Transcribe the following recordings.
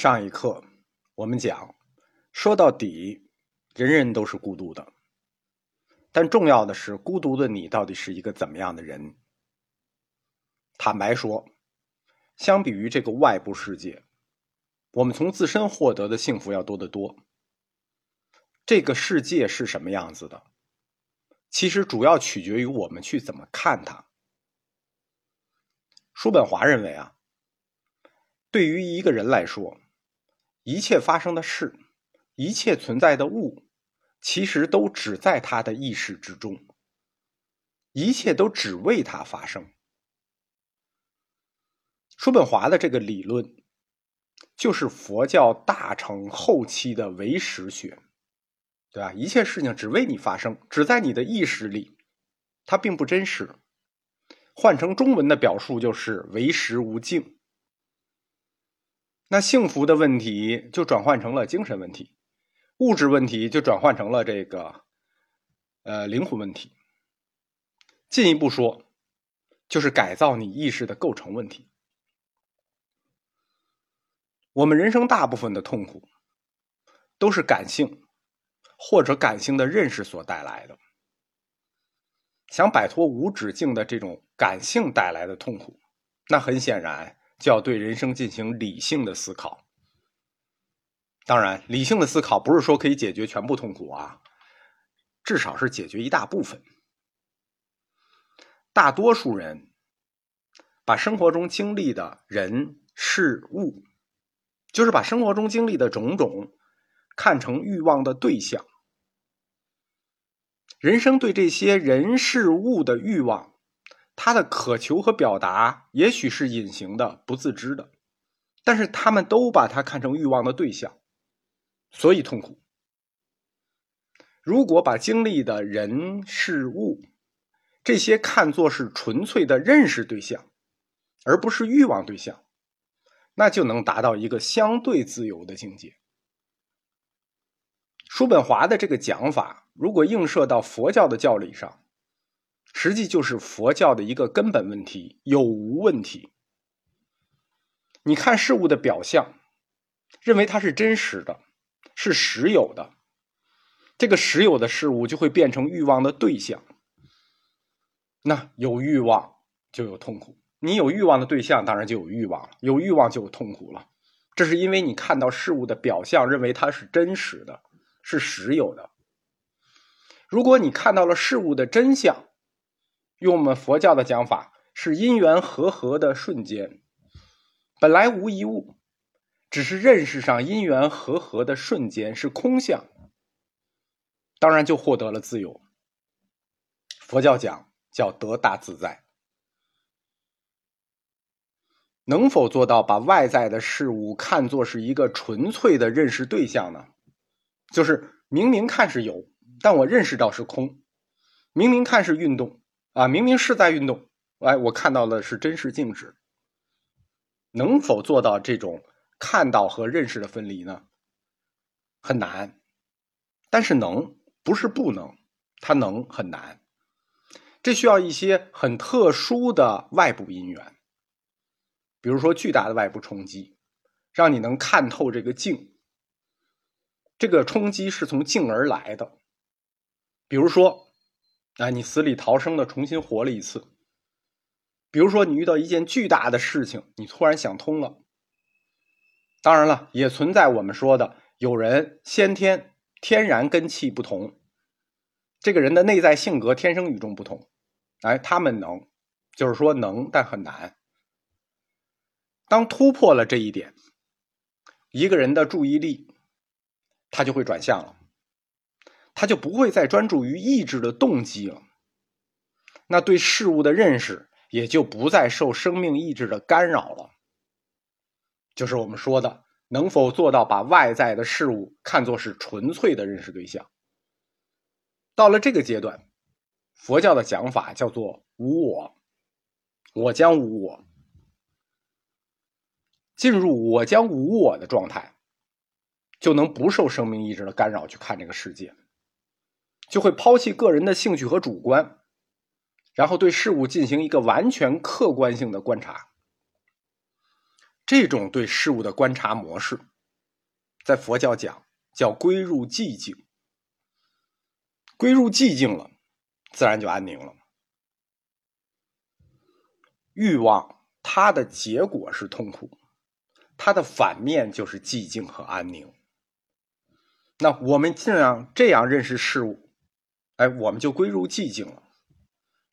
上一课我们讲，说到底，人人都是孤独的，但重要的是，孤独的你到底是一个怎么样的人？坦白说，相比于这个外部世界，我们从自身获得的幸福要多得多。这个世界是什么样子的？其实主要取决于我们去怎么看它。叔本华认为啊，对于一个人来说，一切发生的事，一切存在的物，其实都只在他的意识之中。一切都只为他发生。叔本华的这个理论，就是佛教大乘后期的唯识学，对吧？一切事情只为你发生，只在你的意识里，它并不真实。换成中文的表述就是唯识无境。那幸福的问题就转换成了精神问题，物质问题就转换成了这个，呃，灵魂问题。进一步说，就是改造你意识的构成问题。我们人生大部分的痛苦，都是感性或者感性的认识所带来的。想摆脱无止境的这种感性带来的痛苦，那很显然。就要对人生进行理性的思考。当然，理性的思考不是说可以解决全部痛苦啊，至少是解决一大部分。大多数人把生活中经历的人事物，就是把生活中经历的种种看成欲望的对象。人生对这些人事物的欲望。他的渴求和表达也许是隐形的、不自知的，但是他们都把它看成欲望的对象，所以痛苦。如果把经历的人事物这些看作是纯粹的认识对象，而不是欲望对象，那就能达到一个相对自由的境界。叔本华的这个讲法，如果映射到佛教的教理上。实际就是佛教的一个根本问题——有无问题。你看事物的表象，认为它是真实的，是实有的，这个实有的事物就会变成欲望的对象。那有欲望就有痛苦，你有欲望的对象，当然就有欲望了。有欲望就有痛苦了，这是因为你看到事物的表象，认为它是真实的，是实有的。如果你看到了事物的真相，用我们佛教的讲法，是因缘和合的瞬间，本来无一物，只是认识上因缘和合的瞬间是空相，当然就获得了自由。佛教讲叫得大自在，能否做到把外在的事物看作是一个纯粹的认识对象呢？就是明明看是有，但我认识到是空；明明看是运动。啊，明明是在运动，哎，我看到的是真实静止。能否做到这种看到和认识的分离呢？很难，但是能，不是不能，它能很难。这需要一些很特殊的外部因缘，比如说巨大的外部冲击，让你能看透这个静。这个冲击是从静而来的，比如说。哎，你死里逃生的重新活了一次。比如说，你遇到一件巨大的事情，你突然想通了。当然了，也存在我们说的有人先天天然根气不同，这个人的内在性格天生与众不同。哎，他们能，就是说能，但很难。当突破了这一点，一个人的注意力他就会转向了。他就不会再专注于意志的动机了，那对事物的认识也就不再受生命意志的干扰了。就是我们说的，能否做到把外在的事物看作是纯粹的认识对象？到了这个阶段，佛教的讲法叫做无我，我将无我，进入我将无我的状态，就能不受生命意志的干扰去看这个世界。就会抛弃个人的兴趣和主观，然后对事物进行一个完全客观性的观察。这种对事物的观察模式，在佛教讲叫归入寂静。归入寂静了，自然就安宁了。欲望它的结果是痛苦，它的反面就是寂静和安宁。那我们尽量这样认识事物，哎，我们就归入寂静了。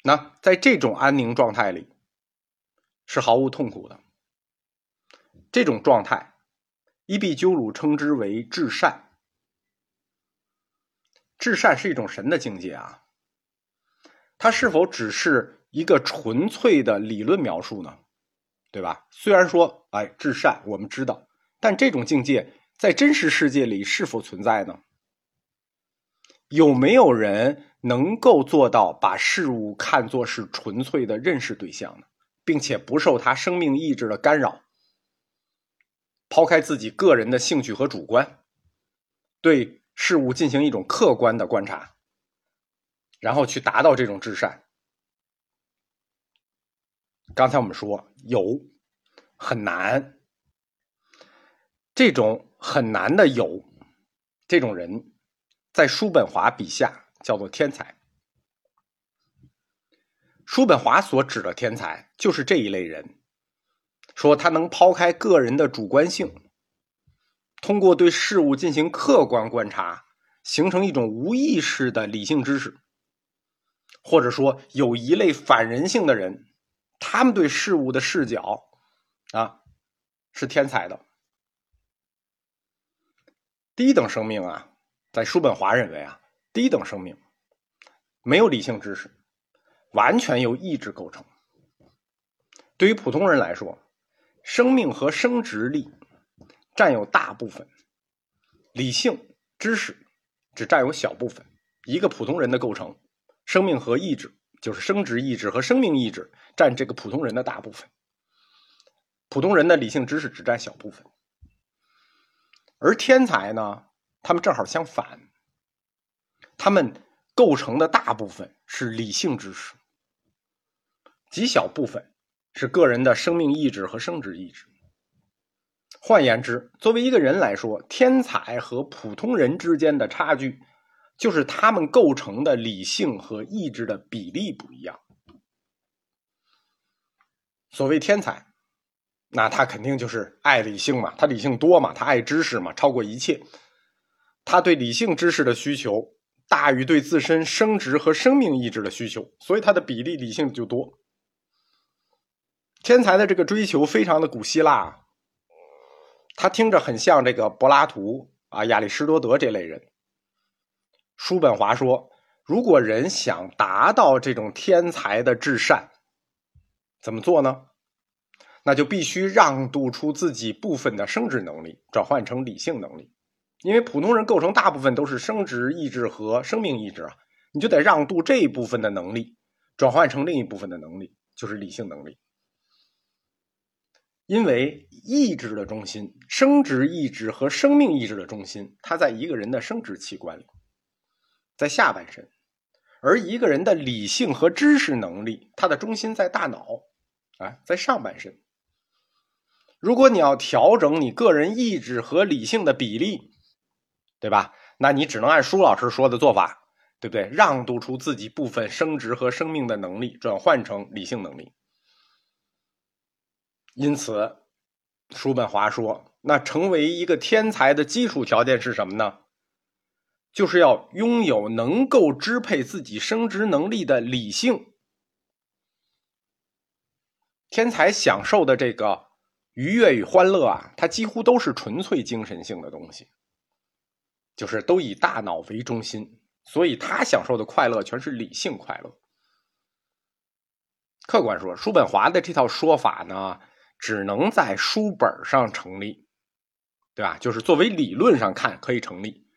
那在这种安宁状态里，是毫无痛苦的。这种状态，伊壁鸠鲁称之为至善。至善是一种神的境界啊。它是否只是一个纯粹的理论描述呢？对吧？虽然说，哎，至善我们知道，但这种境界在真实世界里是否存在呢？有没有人能够做到把事物看作是纯粹的认识对象呢？并且不受他生命意志的干扰？抛开自己个人的兴趣和主观，对事物进行一种客观的观察，然后去达到这种至善。刚才我们说有很难，这种很难的有这种人，在叔本华笔下叫做天才。叔本华所指的天才，就是这一类人。说他能抛开个人的主观性，通过对事物进行客观观察，形成一种无意识的理性知识。或者说，有一类反人性的人，他们对事物的视角啊，是天才的。低等生命啊，在叔本华认为啊，低等生命没有理性知识，完全由意志构成。对于普通人来说，生命和生殖力占有大部分，理性知识只占有小部分。一个普通人的构成，生命和意志就是生殖意志和生命意志占这个普通人的大部分。普通人的理性知识只占小部分，而天才呢，他们正好相反，他们构成的大部分是理性知识，极小部分。是个人的生命意志和生殖意志。换言之，作为一个人来说，天才和普通人之间的差距，就是他们构成的理性和意志的比例不一样。所谓天才，那他肯定就是爱理性嘛，他理性多嘛，他爱知识嘛，超过一切。他对理性知识的需求大于对自身生殖和生命意志的需求，所以他的比例理性就多。天才的这个追求非常的古希腊，他听着很像这个柏拉图啊、亚里士多德这类人。叔本华说，如果人想达到这种天才的至善，怎么做呢？那就必须让渡出自己部分的生殖能力，转换成理性能力。因为普通人构成大部分都是生殖意志和生命意志啊，你就得让渡这一部分的能力，转换成另一部分的能力，就是理性能力。因为意志的中心，生殖意志和生命意志的中心，它在一个人的生殖器官里，在下半身；而一个人的理性和知识能力，它的中心在大脑，啊，在上半身。如果你要调整你个人意志和理性的比例，对吧？那你只能按舒老师说的做法，对不对？让渡出自己部分生殖和生命的能力，转换成理性能力。因此，叔本华说：“那成为一个天才的基础条件是什么呢？就是要拥有能够支配自己生殖能力的理性。天才享受的这个愉悦与欢乐啊，它几乎都是纯粹精神性的东西，就是都以大脑为中心，所以他享受的快乐全是理性快乐。客观说，叔本华的这套说法呢？”只能在书本上成立，对吧？就是作为理论上看可以成立，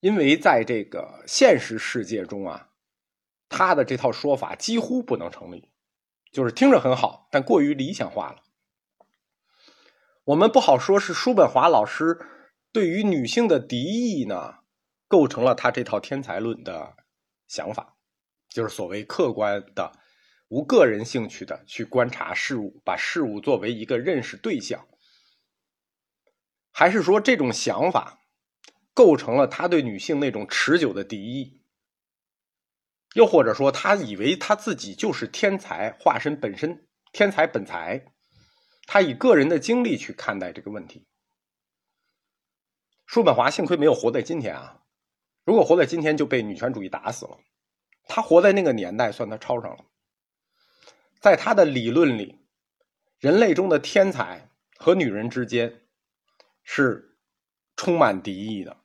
因为在这个现实世界中啊，他的这套说法几乎不能成立，就是听着很好，但过于理想化了。我们不好说是叔本华老师对于女性的敌意呢，构成了他这套天才论的想法，就是所谓客观的无个人兴趣的去观察事物，把事物作为一个认识对象，还是说这种想法构成了他对女性那种持久的敌意？又或者说，他以为他自己就是天才化身本身，天才本才，他以个人的经历去看待这个问题。叔本华幸亏没有活在今天啊，如果活在今天就被女权主义打死了。他活在那个年代，算他抄上了。在他的理论里，人类中的天才和女人之间是充满敌意的。